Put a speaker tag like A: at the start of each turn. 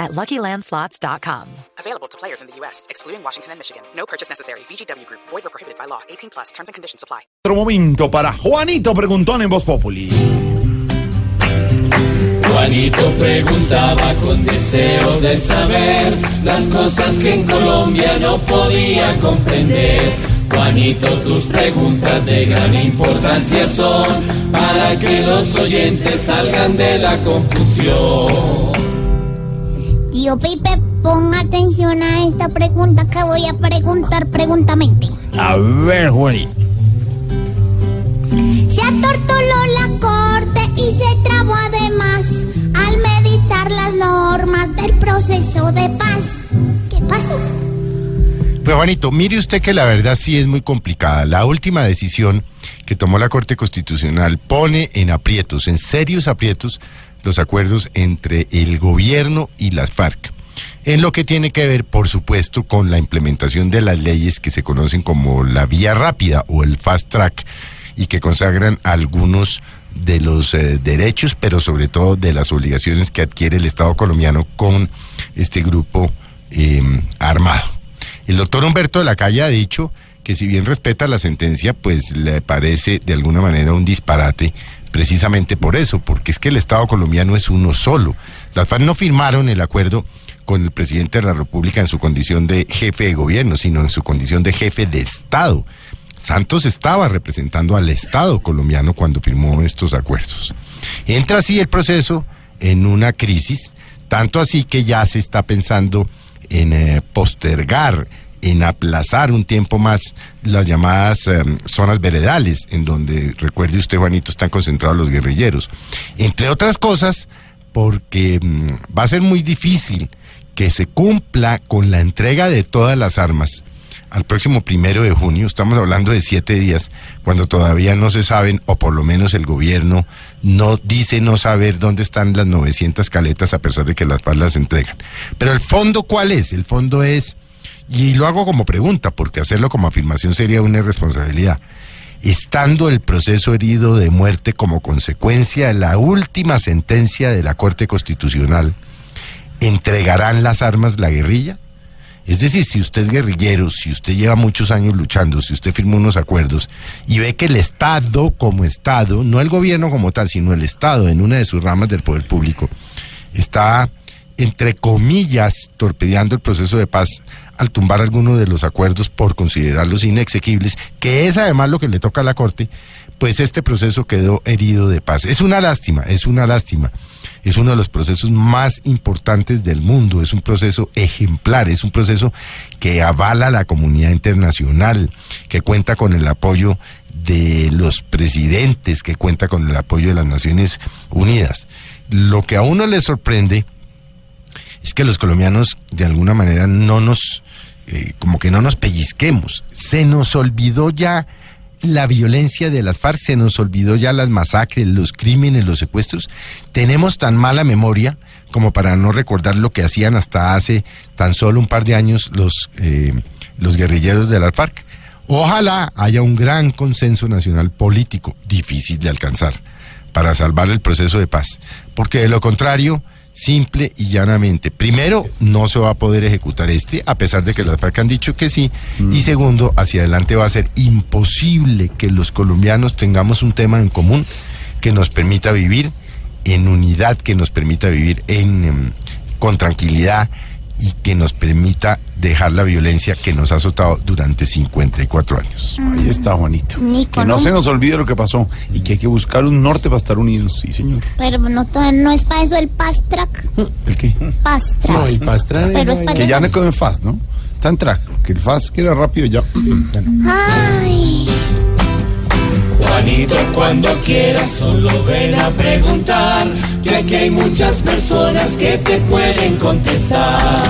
A: at LuckyLandSlots.com.
B: Available to players in the U.S., excluding Washington and Michigan. No purchase necessary. VGW Group. Void or prohibited by law. 18 plus. Terms and conditions apply.
C: Otro momento para Juanito Preguntón en Voz Populi.
D: Juanito preguntaba con deseos de saber las cosas que en Colombia no podía comprender. Juanito, tus preguntas de gran importancia son para que los oyentes salgan de la confusión.
E: Tío Pipe, ponga atención a esta pregunta que voy a preguntar preguntamente.
F: A ver, Juanito.
E: Se atortoló la corte y se trabó además al meditar las normas del proceso de paz. ¿Qué pasó?
C: Pues Juanito, mire usted que la verdad sí es muy complicada. La última decisión que tomó la Corte Constitucional pone en aprietos, en serios aprietos, los acuerdos entre el gobierno y las FARC. En lo que tiene que ver, por supuesto, con la implementación de las leyes que se conocen como la vía rápida o el fast track y que consagran algunos de los eh, derechos, pero sobre todo de las obligaciones que adquiere el Estado colombiano con este grupo eh, armado. El doctor Humberto de la Calle ha dicho si bien respeta la sentencia, pues le parece de alguna manera un disparate precisamente por eso, porque es que el Estado colombiano es uno solo. Las FARC no firmaron el acuerdo con el presidente de la República en su condición de jefe de gobierno, sino en su condición de jefe de Estado. Santos estaba representando al Estado colombiano cuando firmó estos acuerdos. Entra así el proceso en una crisis, tanto así que ya se está pensando en eh, postergar, en aplazar un tiempo más las llamadas eh, zonas veredales, en donde, recuerde usted, Juanito, están concentrados los guerrilleros. Entre otras cosas, porque mm, va a ser muy difícil que se cumpla con la entrega de todas las armas al próximo primero de junio, estamos hablando de siete días, cuando todavía no se saben, o por lo menos el gobierno no dice no saber dónde están las 900 caletas a pesar de que las FARC las entregan. Pero el fondo, ¿cuál es? El fondo es, y lo hago como pregunta, porque hacerlo como afirmación sería una irresponsabilidad. Estando el proceso herido de muerte como consecuencia de la última sentencia de la Corte Constitucional, ¿entregarán las armas la guerrilla? Es decir, si usted es guerrillero, si usted lleva muchos años luchando, si usted firmó unos acuerdos y ve que el Estado como Estado, no el gobierno como tal, sino el Estado en una de sus ramas del poder público, está, entre comillas, torpedeando el proceso de paz al tumbar algunos de los acuerdos por considerarlos inexequibles, que es además lo que le toca a la Corte, pues este proceso quedó herido de paz. Es una lástima, es una lástima. Es uno de los procesos más importantes del mundo, es un proceso ejemplar, es un proceso que avala la comunidad internacional, que cuenta con el apoyo de los presidentes, que cuenta con el apoyo de las Naciones Unidas. Lo que a uno le sorprende es que los colombianos de alguna manera no nos, eh, como que no nos pellizquemos. Se nos olvidó ya la violencia de las FARC, se nos olvidó ya las masacres, los crímenes, los secuestros. Tenemos tan mala memoria como para no recordar lo que hacían hasta hace tan solo un par de años los, eh, los guerrilleros de las FARC. Ojalá haya un gran consenso nacional político, difícil de alcanzar, para salvar el proceso de paz, porque de lo contrario simple y llanamente. Primero, no se va a poder ejecutar este, a pesar de que las FARC han dicho que sí. Y segundo, hacia adelante va a ser imposible que los colombianos tengamos un tema en común que nos permita vivir en unidad, que nos permita vivir en, em, con tranquilidad y que nos permita dejar la violencia que nos ha azotado durante 54 años.
F: Ahí está, Juanito.
E: Ni
F: Que no
E: un-
F: se nos olvide lo que pasó y que hay que buscar un norte para estar unidos. Sí, señor.
E: Pero no, to- no es para eso el fast track.
F: ¿El qué?
E: Fast track.
F: No, el fast track.
E: Pero es para
F: Que ya no quedó en fast, ¿no? Está en track. Que el fast que era rápido ya. ya no.
E: Ay,
D: Juanito, cuando quieras, solo ven a preguntar, que aquí hay muchas personas que te pueden contestar.